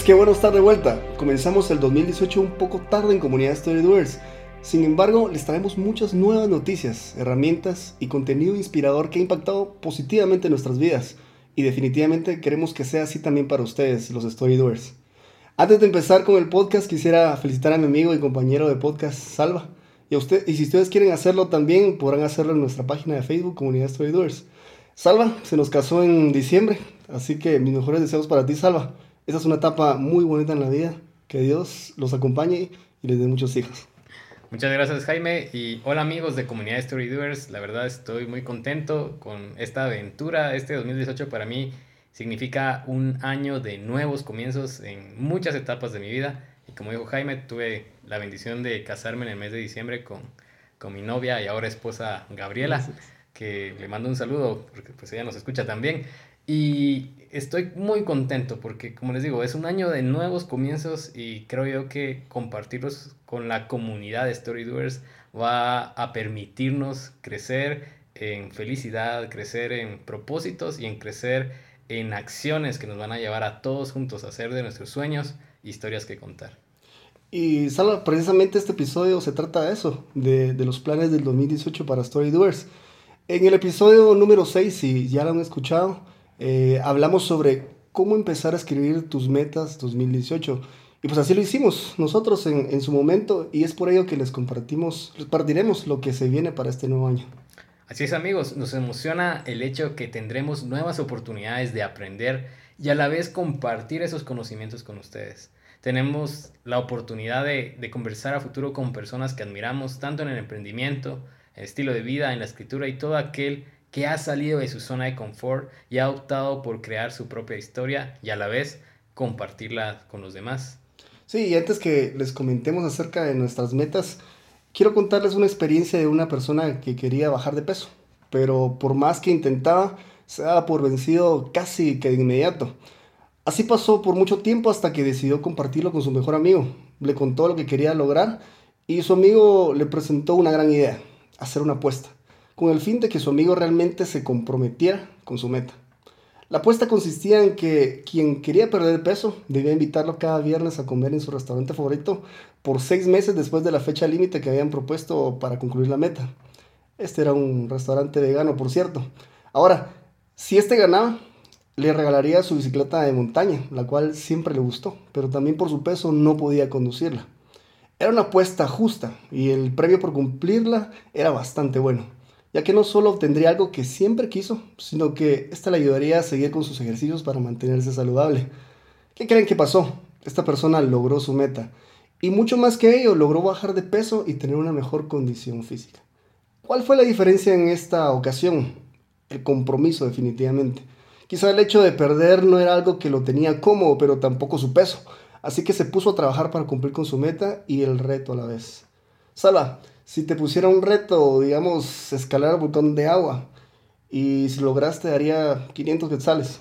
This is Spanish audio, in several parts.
Amigos, qué bueno estar de vuelta. Comenzamos el 2018 un poco tarde en Comunidad Storydoers. Sin embargo, les traemos muchas nuevas noticias, herramientas y contenido inspirador que ha impactado positivamente nuestras vidas. Y definitivamente queremos que sea así también para ustedes, los Storydoers. Antes de empezar con el podcast, quisiera felicitar a mi amigo y compañero de podcast, Salva. Y, usted, y si ustedes quieren hacerlo también, podrán hacerlo en nuestra página de Facebook, Comunidad Storydoers. Salva se nos casó en diciembre, así que mis mejores deseos para ti, Salva. Esa es una etapa muy bonita en la vida. Que Dios los acompañe y les dé muchos hijos. Muchas gracias Jaime y hola amigos de Comunidad Story Doers. La verdad estoy muy contento con esta aventura. Este 2018 para mí significa un año de nuevos comienzos en muchas etapas de mi vida. Y como dijo Jaime, tuve la bendición de casarme en el mes de diciembre con, con mi novia y ahora esposa Gabriela, que le mando un saludo porque pues ella nos escucha también. Y estoy muy contento porque, como les digo, es un año de nuevos comienzos y creo yo que compartirlos con la comunidad de Storydoers va a permitirnos crecer en felicidad, crecer en propósitos y en crecer en acciones que nos van a llevar a todos juntos a hacer de nuestros sueños historias que contar. Y Salva, precisamente este episodio se trata de eso, de, de los planes del 2018 para Storydoers. En el episodio número 6, si ya lo han escuchado, eh, hablamos sobre cómo empezar a escribir tus metas 2018. Y pues así lo hicimos nosotros en, su momento y es por ello que les compartimos, les partiremos lo que se viene para este nuevo año. Así es amigos, nos emociona el hecho que tendremos nuevas oportunidades de aprender y a la vez compartir esos conocimientos con ustedes. Tenemos la oportunidad de, de conversar a futuro con personas que admiramos tanto en el emprendimiento, el estilo de vida, en la escritura y todo aquel que ha salido de su zona de confort y ha optado por crear su propia historia y a la vez compartirla con los demás. Sí, y antes que les comentemos acerca de nuestras metas, quiero contarles una experiencia de una persona que quería bajar de peso, pero por más que intentaba, se daba por vencido casi que de inmediato. Así pasó por mucho tiempo hasta que decidió compartirlo con su mejor amigo. Le contó lo que quería lograr y su amigo le presentó una gran idea, hacer una apuesta con el fin de que su amigo realmente se comprometiera con su meta. La apuesta consistía en que quien quería perder peso debía invitarlo cada viernes a comer en su restaurante favorito por seis meses después de la fecha límite que habían propuesto para concluir la meta. Este era un restaurante vegano, por cierto. Ahora, si este ganaba, le regalaría su bicicleta de montaña, la cual siempre le gustó, pero también por su peso no podía conducirla. Era una apuesta justa y el premio por cumplirla era bastante bueno ya que no solo obtendría algo que siempre quiso, sino que esta le ayudaría a seguir con sus ejercicios para mantenerse saludable. ¿Qué creen que pasó? Esta persona logró su meta y mucho más que ello, logró bajar de peso y tener una mejor condición física. ¿Cuál fue la diferencia en esta ocasión? El compromiso definitivamente. Quizá el hecho de perder no era algo que lo tenía cómodo, pero tampoco su peso. Así que se puso a trabajar para cumplir con su meta y el reto a la vez. Sala, si te pusiera un reto, digamos, escalar el botón de agua, y si lograste daría 500 quetzales,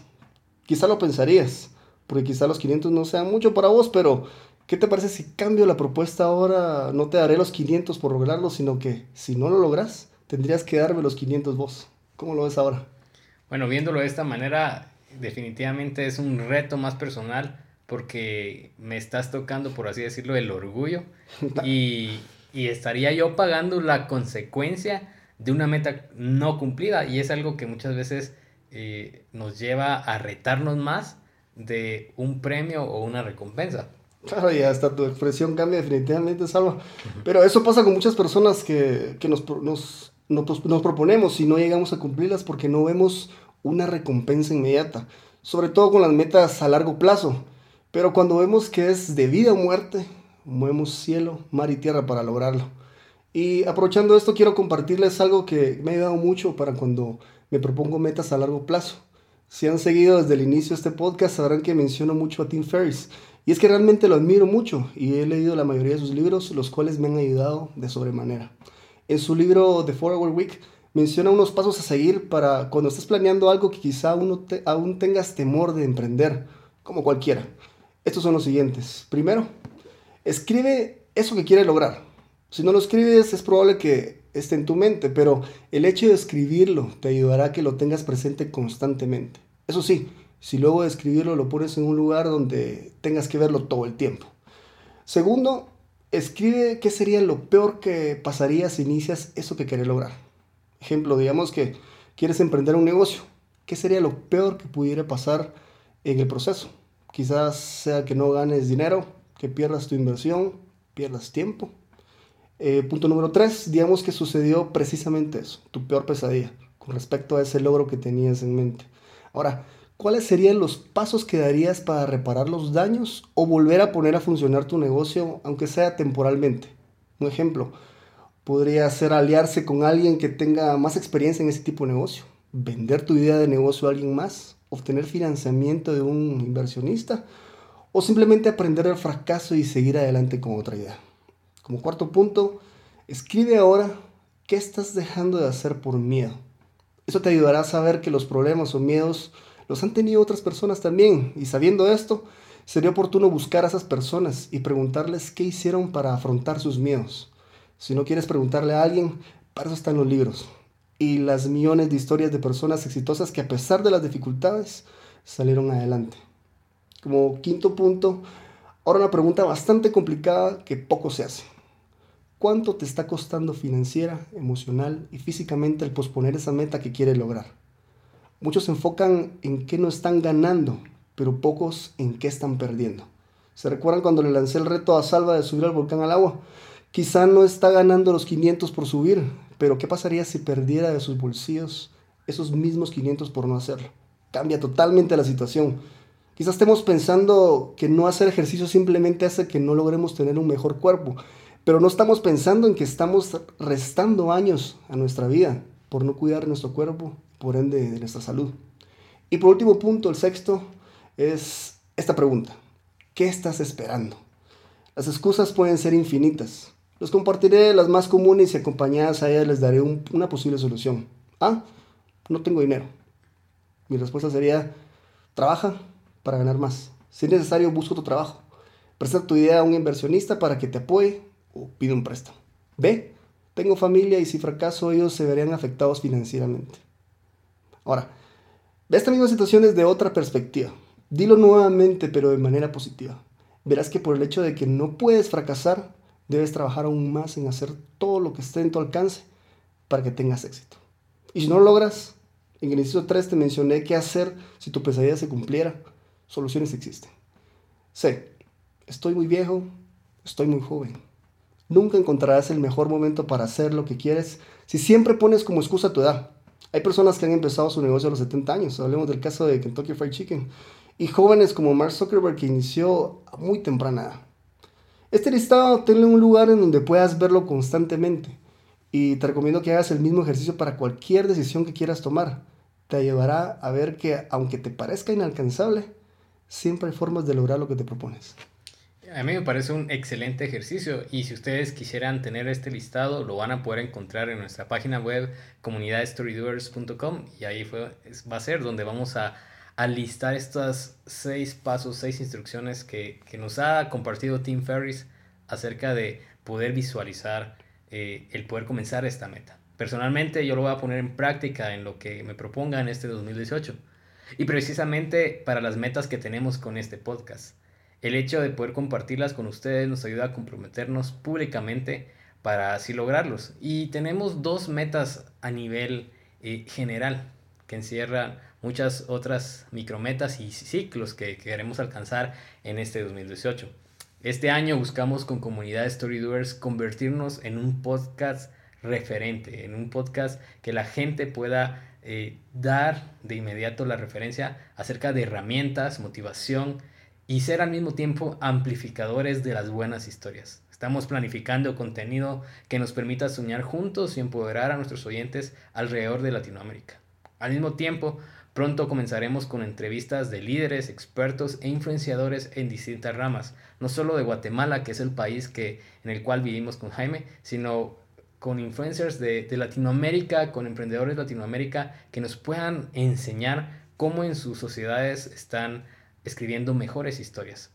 quizá lo pensarías, porque quizá los 500 no sean mucho para vos, pero ¿qué te parece si cambio la propuesta ahora? No te daré los 500 por lograrlo, sino que si no lo logras, tendrías que darme los 500 vos. ¿Cómo lo ves ahora? Bueno, viéndolo de esta manera, definitivamente es un reto más personal porque me estás tocando, por así decirlo, el orgullo. y, y estaría yo pagando la consecuencia de una meta no cumplida y es algo que muchas veces eh, nos lleva a retarnos más de un premio o una recompensa. Claro, y hasta tu expresión cambia definitivamente, Salva. Pero eso pasa con muchas personas que, que nos, nos, nos, nos, proponemos y no llegamos a cumplirlas porque no vemos una recompensa inmediata. Sobre todo con las metas a largo plazo. Pero cuando vemos que es de vida o muerte, movemos cielo, mar y tierra para lograrlo. Y aprovechando esto, quiero compartirles algo que me ha ayudado mucho para cuando me propongo metas a largo plazo. Si han seguido desde el inicio este podcast, sabrán que menciono mucho a Tim Ferriss. Y es que realmente lo admiro mucho y he leído la mayoría de sus libros, los cuales me han ayudado de sobremanera. En su libro The Four Hour Week menciona unos pasos a seguir para cuando estés planeando algo que quizá aún, aún tengas temor de emprender, como cualquiera. Estos son los siguientes. Primero, escribe eso que quieres lograr. Si no lo escribes, es probable que esté en tu mente, pero el hecho de escribirlo te ayudará a que lo tengas presente constantemente. Eso sí, si luego de escribirlo lo pones en un lugar donde tengas que verlo todo el tiempo. Segundo, escribe qué sería lo peor que pasaría si inicias eso que quieres lograr. Ejemplo, digamos que quieres emprender un negocio. ¿Qué sería lo peor que pudiera pasar en el proceso? Quizás sea que no ganes dinero, que pierdas tu inversión, pierdas tiempo. Eh, punto número tres, digamos que sucedió precisamente eso, tu peor pesadilla, con respecto a ese logro que tenías en mente. Ahora, ¿cuáles serían los pasos que darías para reparar los daños o volver a poner a funcionar tu negocio, aunque sea temporalmente? Un ejemplo, podría ser aliarse con alguien que tenga más experiencia en ese tipo de negocio, vender tu idea de negocio a alguien más, obtener financiamiento de un inversionista o simplemente aprender del fracaso y seguir adelante con otra idea. Como cuarto punto, escribe ahora qué estás dejando de hacer por miedo. Eso te ayudará a saber que los problemas o miedos los han tenido otras personas también y sabiendo esto, sería oportuno buscar a esas personas y preguntarles qué hicieron para afrontar sus miedos. Si no quieres preguntarle a alguien, para eso están los libros y las millones de historias de personas exitosas que a pesar de las dificultades salieron adelante. Como quinto punto, ahora una pregunta bastante complicada que poco se hace. ¿Cuánto te está costando financiera, emocional y físicamente el posponer esa meta que quieres lograr? Muchos se enfocan en qué no están ganando, pero pocos en qué están perdiendo. ¿Se recuerdan cuando le lancé el reto a Salva de subir al volcán al agua? Quizá no está ganando los 500 por subir, pero ¿qué pasaría si perdiera de sus bolsillos esos mismos 500 por no hacerlo? Cambia totalmente la situación. Quizás estemos pensando que no hacer ejercicio simplemente hace que no logremos tener un mejor cuerpo, pero no estamos pensando en que estamos restando años a nuestra vida por no cuidar nuestro cuerpo, por ende de nuestra salud. Y por último punto, el sexto, es esta pregunta. ¿Qué estás esperando? Las excusas pueden ser infinitas. Les compartiré las más comunes y acompañadas a ellas les daré una posible solución. Ah, no tengo dinero. Mi respuesta sería, trabaja para ganar más. Si es necesario, busca tu trabajo. Presta tu idea a un inversionista para que te apoye o pide un préstamo. B, tengo familia y si fracaso ellos se verían afectados financieramente. Ahora, ve esta misma situación desde otra perspectiva. Dilo nuevamente, pero de manera positiva. Verás que por el hecho de que no puedes fracasar, debes trabajar aún más en hacer todo lo que esté en tu alcance para que tengas éxito. Y si no lo logras, en el inciso 3 te mencioné qué hacer si tu pesadilla se cumpliera. Soluciones existen. C. Estoy muy viejo, estoy muy joven. Nunca encontrarás el mejor momento para hacer lo que quieres si siempre pones como excusa tu edad. Hay personas que han empezado su negocio a los 70 años. Hablemos del caso de Kentucky Fried Chicken. Y jóvenes como Mark Zuckerberg que inició muy temprana edad. Este listado tenlo en un lugar en donde puedas verlo constantemente y te recomiendo que hagas el mismo ejercicio para cualquier decisión que quieras tomar. Te llevará a ver que aunque te parezca inalcanzable, siempre hay formas de lograr lo que te propones. A mí me parece un excelente ejercicio y si ustedes quisieran tener este listado lo van a poder encontrar en nuestra página web comunidadstorydoers.com y ahí fue, va a ser donde vamos a a listar estos seis pasos, seis instrucciones que, nos ha compartido Tim Ferris acerca de poder visualizar eh, el poder comenzar esta meta. Personalmente yo lo voy a poner en práctica en lo que me proponga en este 2018 y precisamente para las metas que tenemos con este podcast. El hecho de poder compartirlas con ustedes nos ayuda a comprometernos públicamente para así lograrlos. Y tenemos dos metas a nivel eh, general que encierran muchas otras micrometas y ciclos que queremos alcanzar en este 2018. Este año buscamos con comunidad Storydoers convertirnos en un podcast referente, en un podcast que la gente pueda eh, dar de inmediato la referencia acerca de herramientas, motivación y ser al mismo tiempo amplificadores de las buenas historias. Estamos planificando contenido que nos permita soñar juntos y empoderar a nuestros oyentes alrededor de Latinoamérica. Al mismo tiempo, pronto comenzaremos con entrevistas de líderes, expertos e influenciadores en distintas ramas, no solo de Guatemala, que es el país que, en el cual vivimos con Jaime, sino con influencers de, de Latinoamérica, con emprendedores de Latinoamérica, que nos puedan enseñar cómo en sus sociedades están escribiendo mejores historias.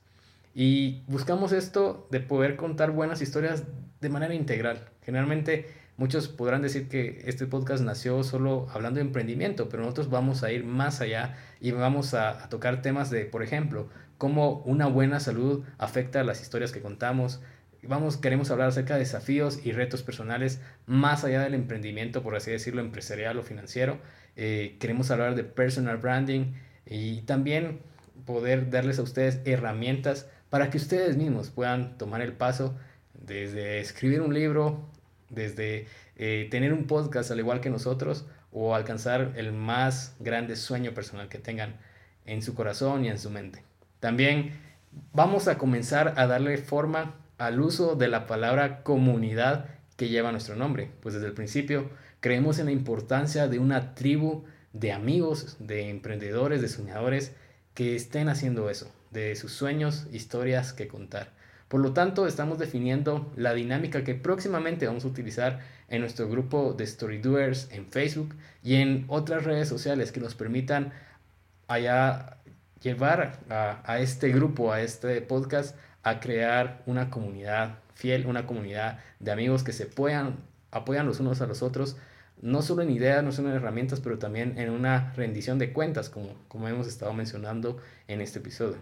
Y buscamos esto de poder contar buenas historias de manera integral. Generalmente muchos podrán decir que este podcast nació solo hablando de emprendimiento, pero nosotros vamos a ir más allá y vamos a, tocar temas de, por ejemplo, cómo una buena salud afecta a las historias que contamos. Vamos, queremos hablar acerca de desafíos y retos personales más allá del emprendimiento, por así decirlo, empresarial o financiero. Eh, queremos hablar de personal branding y también poder darles a ustedes herramientas para que ustedes mismos puedan tomar el paso desde escribir un libro, desde eh, tener un podcast al igual que nosotros o alcanzar el más grande sueño personal que tengan en su corazón y en su mente. También vamos a comenzar a darle forma al uso de la palabra comunidad que lleva nuestro nombre, pues desde el principio creemos en la importancia de una tribu de amigos, de emprendedores, de soñadores que estén haciendo eso, de sus sueños, historias que contar. Por lo tanto, estamos definiendo la dinámica que próximamente vamos a utilizar en nuestro grupo de Storydoers en Facebook y en otras redes sociales que nos permitan allá llevar a, este grupo, a este podcast, a crear una comunidad fiel, una comunidad de amigos que se puedan, apoyan los unos a los otros, no solo en ideas, no solo en herramientas, pero también en una rendición de cuentas, como, como hemos estado mencionando en este episodio.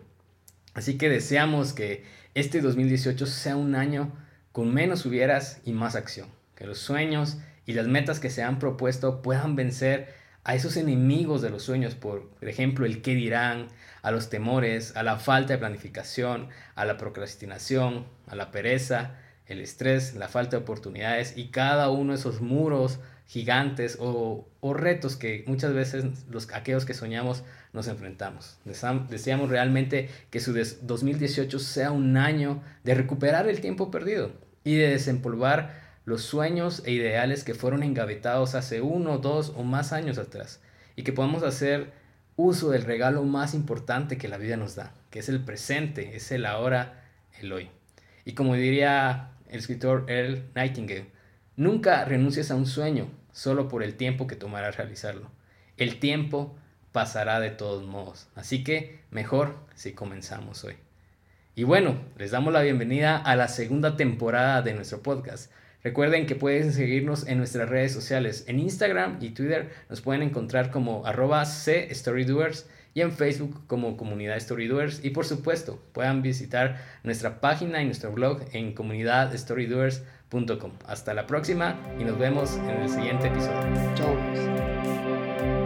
Así que deseamos que este 2018 sea un año con menos hubieras y más acción. Que los sueños y las metas que se han propuesto puedan vencer a esos enemigos de los sueños, por ejemplo, el qué dirán, a los temores, a la falta de planificación, a la procrastinación, a la pereza, el estrés, la falta de oportunidades y cada uno de esos muros gigantes o, retos que muchas veces los, aquellos que soñamos nos enfrentamos. Deseamos realmente que su 2018 sea un año de recuperar el tiempo perdido y de desempolvar los sueños e ideales que fueron engavetados hace uno, dos o más años atrás y que podamos hacer uso del regalo más importante que la vida nos da, que es el presente, es el ahora, el hoy. Y como diría el escritor Earl Nightingale, nunca renuncies a un sueño, solo por el tiempo que tomará realizarlo. El tiempo pasará de todos modos, así que mejor si comenzamos hoy. Y bueno, les damos la bienvenida a la segunda temporada de nuestro podcast. Recuerden que pueden seguirnos en nuestras redes sociales. En Instagram y Twitter nos pueden encontrar como arroba Storydoers y en Facebook como Comunidad Storydoers. Y por supuesto, puedan visitar nuestra página y nuestro blog en comunidadstorydoers.com. Hasta la próxima y nos vemos en el siguiente episodio. Chao.